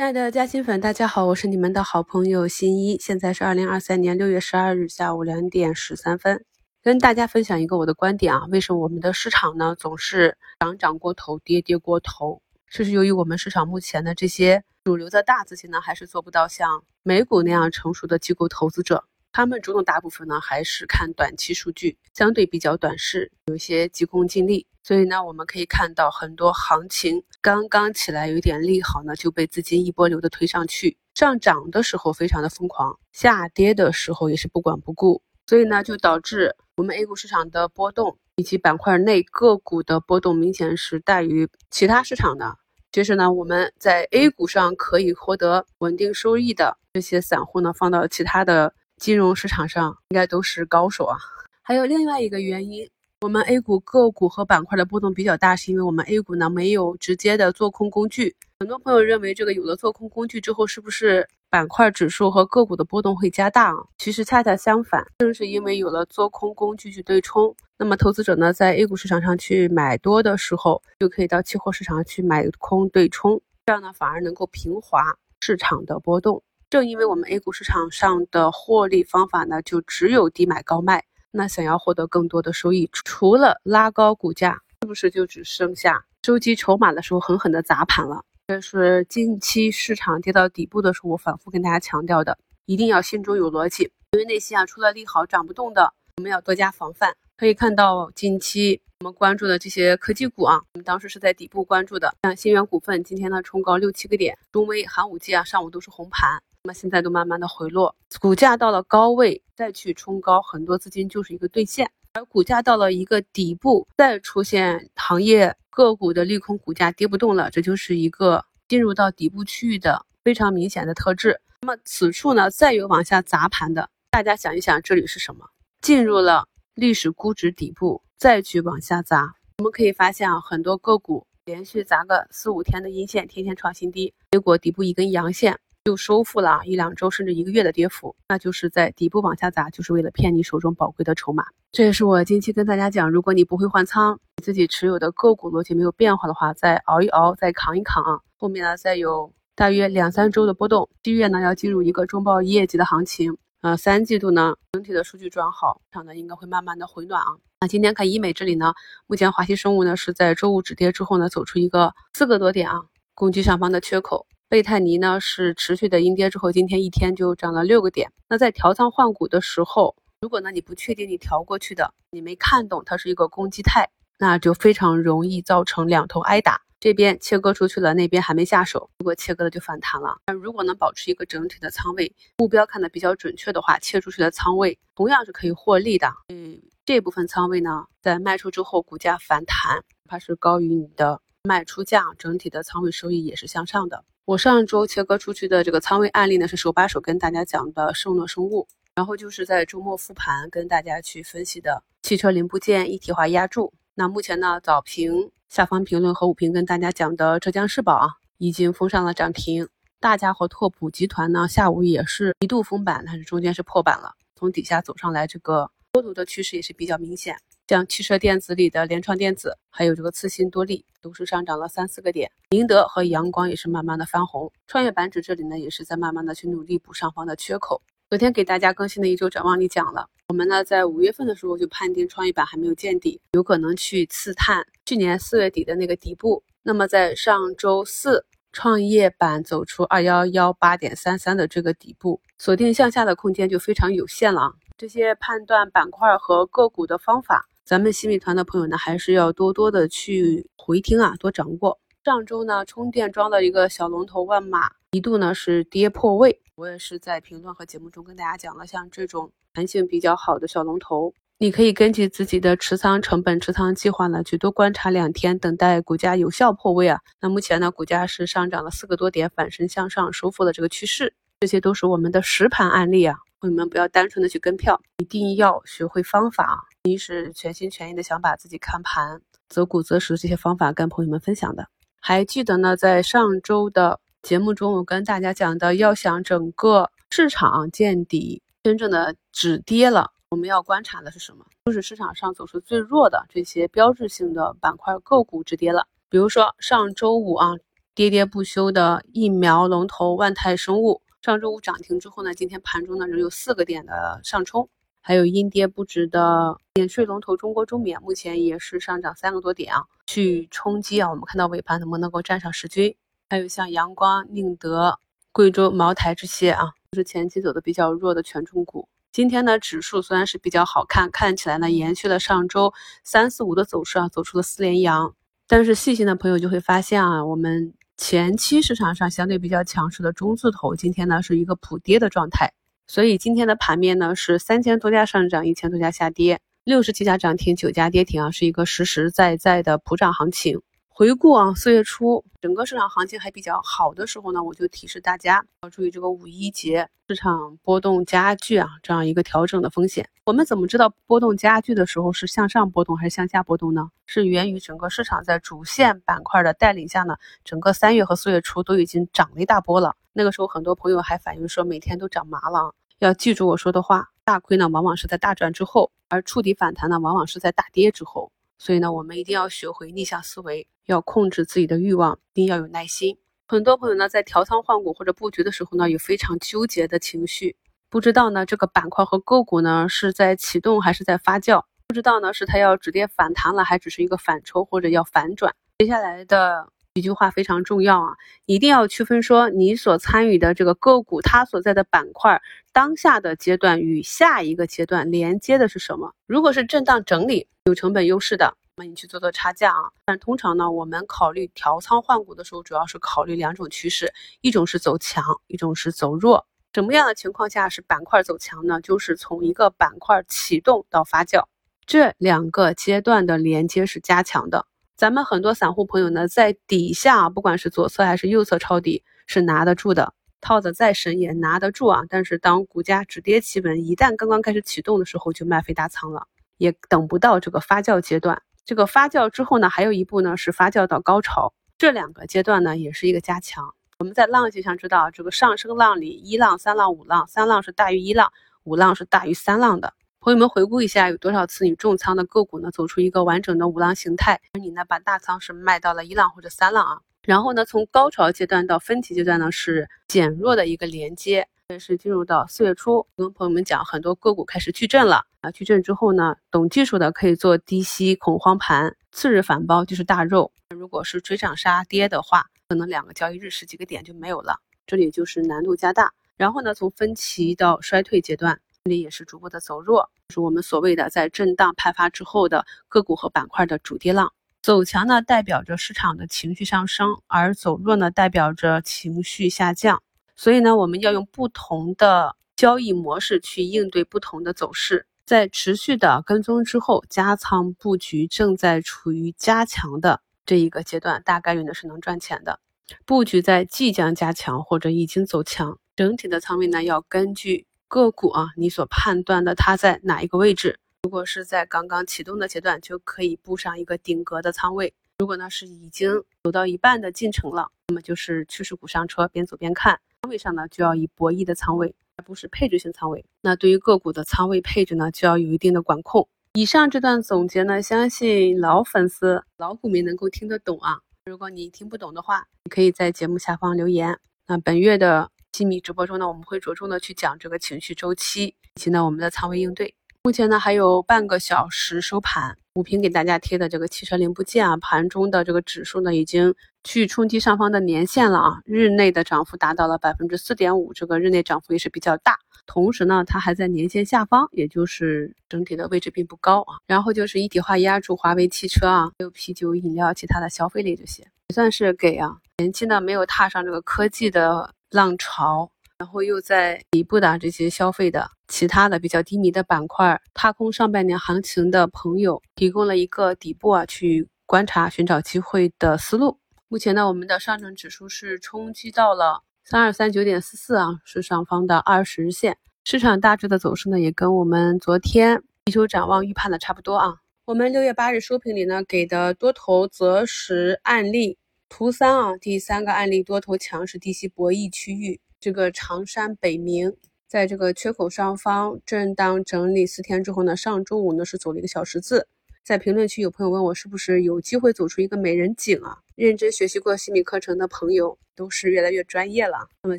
亲爱的嘉兴粉，大家好，我是你们的好朋友新一。现在是二零二三年六月十二日下午两点十三分，跟大家分享一个我的观点啊。为什么我们的市场呢总是涨涨过头，跌跌过头？这是由于我们市场目前的这些主流的大资金呢，还是做不到像美股那样成熟的机构投资者。他们主动大部分呢还是看短期数据，相对比较短视，有一些急功近利。所以呢，我们可以看到很多行情刚刚起来有点利好呢，就被资金一波流的推上去。上涨的时候非常的疯狂，下跌的时候也是不管不顾。所以呢，就导致我们 A 股市场的波动以及板块内个股的波动明显是大于其他市场的。其实呢，我们在 A 股上可以获得稳定收益的这些散户呢，放到其他的金融市场上应该都是高手啊。还有另外一个原因。我们 A 股个股和板块的波动比较大，是因为我们 A 股呢没有直接的做空工具。很多朋友认为这个有了做空工具之后，是不是板块指数和个股的波动会加大啊？其实恰恰相反，正是因为有了做空工具去对冲，那么投资者呢在 A 股市场上去买多的时候，就可以到期货市场去买空对冲，这样呢反而能够平滑市场的波动。正因为我们 A 股市场上的获利方法呢，就只有低买高卖。那想要获得更多的收益，除了拉高股价，是不是就只剩下收集筹码的时候狠狠的砸盘了？这是近期市场跌到底部的时候，我反复跟大家强调的，一定要心中有逻辑，因为那些啊除了利好涨不动的，我们要多加防范。可以看到近期我们关注的这些科技股啊，我们当时是在底部关注的，像新源股份今天呢冲高六七个点，中微、寒武纪啊上午都是红盘。那么现在都慢慢的回落，股价到了高位再去冲高，很多资金就是一个兑现；而股价到了一个底部，再出现行业个股的利空，股价跌不动了，这就是一个进入到底部区域的非常明显的特质。那么此处呢，再有往下砸盘的，大家想一想，这里是什么？进入了历史估值底部，再去往下砸，我们可以发现啊，很多个股连续砸个四五天的阴线，天天创新低，结果底部一根阳线。就收复了一两周甚至一个月的跌幅，那就是在底部往下砸，就是为了骗你手中宝贵的筹码。这也是我近期跟大家讲，如果你不会换仓，你自己持有的个股逻辑没有变化的话，再熬一熬，再扛一扛啊。后面呢，再有大约两三周的波动，七月呢要进入一个中报业绩的行情，呃，三季度呢整体的数据转好，市场呢应该会慢慢的回暖啊。那今天看医美这里呢，目前华西生物呢是在周五止跌之后呢，走出一个四个多点啊攻击上方的缺口。贝泰尼呢是持续的阴跌之后，今天一天就涨了六个点。那在调仓换股的时候，如果呢你不确定你调过去的，你没看懂它是一个攻击态，那就非常容易造成两头挨打。这边切割出去了，那边还没下手，如果切割了就反弹了。那如果能保持一个整体的仓位，目标看的比较准确的话，切出去的仓位同样是可以获利的。嗯，这部分仓位呢，在卖出之后，股价反弹，它是高于你的卖出价，整体的仓位收益也是向上的。我上周切割出去的这个仓位案例呢，是手把手跟大家讲的圣诺生物，然后就是在周末复盘跟大家去分析的汽车零部件一体化压铸。那目前呢，早评下方评论和午评跟大家讲的浙江世宝啊，已经封上了涨停。大家伙拓普集团呢，下午也是一度封板，但是中间是破板了，从底下走上来，这个多头的趋势也是比较明显。像汽车电子里的联创电子，还有这个次新多利，都是上涨了三四个点。宁德和阳光也是慢慢的翻红。创业板指这里呢，也是在慢慢的去努力补上方的缺口。昨天给大家更新的一周展望里讲了，我们呢在五月份的时候就判定创业板还没有见底，有可能去刺探去年四月底的那个底部。那么在上周四，创业板走出二幺幺八点三三的这个底部，锁定向下的空间就非常有限了啊。这些判断板块和个股的方法。咱们新米团的朋友呢，还是要多多的去回听啊，多掌握。上周呢，充电桩的一个小龙头万马一度呢是跌破位，我也是在评论和节目中跟大家讲了，像这种弹性比较好的小龙头，你可以根据自己的持仓成本、持仓计划呢，去多观察两天，等待股价有效破位啊。那目前呢，股价是上涨了四个多点，反身向上收复了这个趋势，这些都是我们的实盘案例啊。朋友们不要单纯的去跟票，一定要学会方法啊。一是全心全意的想把自己看盘择股择时这些方法跟朋友们分享的。还记得呢，在上周的节目中，我跟大家讲的，要想整个市场见底，真正的止跌了，我们要观察的是什么？就是市场上走势最弱的这些标志性的板块个股止跌了。比如说上周五啊，跌跌不休的疫苗龙头万泰生物，上周五涨停之后呢，今天盘中呢仍有四个点的上冲。还有阴跌不止的免税龙头中国中免，目前也是上涨三个多点啊，去冲击啊。我们看到尾盘能不能够站上十均？还有像阳光、宁德、贵州茅台这些啊，都是前期走的比较弱的权重股。今天呢，指数虽然是比较好看，看起来呢延续了上周三四五的走势啊，走出了四连阳。但是细心的朋友就会发现啊，我们前期市场上相对比较强势的中字头，今天呢是一个普跌的状态。所以今天的盘面呢是三千多家上涨，一千多家下跌，六十七家涨停，九家跌停啊，是一个实实在在的普涨行情。回顾啊，四月初整个市场行情还比较好的时候呢，我就提示大家要注意这个五一节市场波动加剧啊，这样一个调整的风险。我们怎么知道波动加剧的时候是向上波动还是向下波动呢？是源于整个市场在主线板块的带领下呢，整个三月和四月初都已经涨了一大波了。那个时候很多朋友还反映说每天都涨麻了，要记住我说的话，大亏呢往往是在大赚之后，而触底反弹呢往往是在大跌之后。所以呢，我们一定要学会逆向思维，要控制自己的欲望，一定要有耐心。很多朋友呢，在调仓换股或者布局的时候呢，有非常纠结的情绪，不知道呢这个板块和个股呢是在启动还是在发酵，不知道呢是它要止跌反弹了，还只是一个反抽或者要反转。接下来的。一句话非常重要啊，一定要区分说你所参与的这个个股，它所在的板块当下的阶段与下一个阶段连接的是什么。如果是震荡整理有成本优势的，那你去做做差价啊。但通常呢，我们考虑调仓换股的时候，主要是考虑两种趋势，一种是走强，一种是走弱。什么样的情况下是板块走强呢？就是从一个板块启动到发酵，这两个阶段的连接是加强的。咱们很多散户朋友呢，在底下不管是左侧还是右侧抄底是拿得住的，套的再深也拿得住啊。但是当股价止跌企稳，一旦刚刚开始启动的时候，就卖飞大仓了，也等不到这个发酵阶段。这个发酵之后呢，还有一步呢是发酵到高潮，这两个阶段呢也是一个加强。我们在浪迹上知道，这个上升浪里一浪、三浪、五浪，三浪是大于一浪，五浪是大于三浪的。朋友们回顾一下，有多少次你重仓的个股呢？走出一个完整的五浪形态，而你呢把大仓是卖到了一浪或者三浪啊。然后呢，从高潮阶段到分歧阶段呢是减弱的一个连接。这是进入到四月初，跟朋友们讲，很多个股开始矩阵了啊。矩阵之后呢，懂技术的可以做低吸恐慌盘，次日反包就是大肉。如果是追涨杀跌的话，可能两个交易日十几个点就没有了，这里就是难度加大。然后呢，从分歧到衰退阶段。这里也是逐步的走弱，是我们所谓的在震荡派发之后的个股和板块的主跌浪。走强呢，代表着市场的情绪上升；而走弱呢，代表着情绪下降。所以呢，我们要用不同的交易模式去应对不同的走势。在持续的跟踪之后，加仓布局正在处于加强的这一个阶段，大概率呢是能赚钱的。布局在即将加强或者已经走强，整体的仓位呢要根据。个股啊，你所判断的它在哪一个位置？如果是在刚刚启动的阶段，就可以布上一个顶格的仓位；如果呢是已经走到一半的进程了，那么就是趋势股上车，边走边看。仓位上呢就要以博弈的仓位，而不是配置性仓位。那对于个股的仓位配置呢，就要有一定的管控。以上这段总结呢，相信老粉丝、老股民能够听得懂啊。如果你听不懂的话，你可以在节目下方留言。那本月的。机密直播中呢，我们会着重的去讲这个情绪周期，以及呢我们的仓位应对。目前呢还有半个小时收盘，五平给大家贴的这个汽车零部件啊，盘中的这个指数呢已经去冲击上方的年线了啊，日内的涨幅达到了百分之四点五，这个日内涨幅也是比较大。同时呢，它还在年线下方，也就是整体的位置并不高啊。然后就是一体化压住华为汽车啊，还有啤酒、饮料、其他的消费类这些，也算是给啊前期呢没有踏上这个科技的。浪潮，然后又在底部的这些消费的其他的比较低迷的板块，踏空上半年行情的朋友，提供了一个底部啊去观察寻找机会的思路。目前呢，我们的上证指数是冲击到了三二三九点四四啊，是上方的二十日线。市场大致的走势呢，也跟我们昨天一周展望预判的差不多啊。我们六月八日收评里呢给的多头择时案例。图三啊，第三个案例多头强势低吸博弈区域，这个长山北明在这个缺口上方震荡整理四天之后呢，上周五呢是走了一个小十字。在评论区有朋友问我是不是有机会走出一个美人颈啊？认真学习过西米课程的朋友都是越来越专业了。那么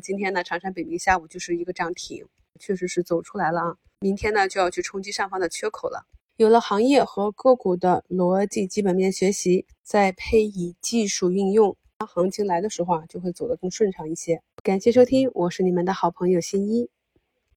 今天呢，长山北明下午就是一个涨停，确实是走出来了啊。明天呢就要去冲击上方的缺口了。有了行业和个股的逻辑基本面学习，再配以技术运用，行情来的时候啊，就会走得更顺畅一些。感谢收听，我是你们的好朋友新一。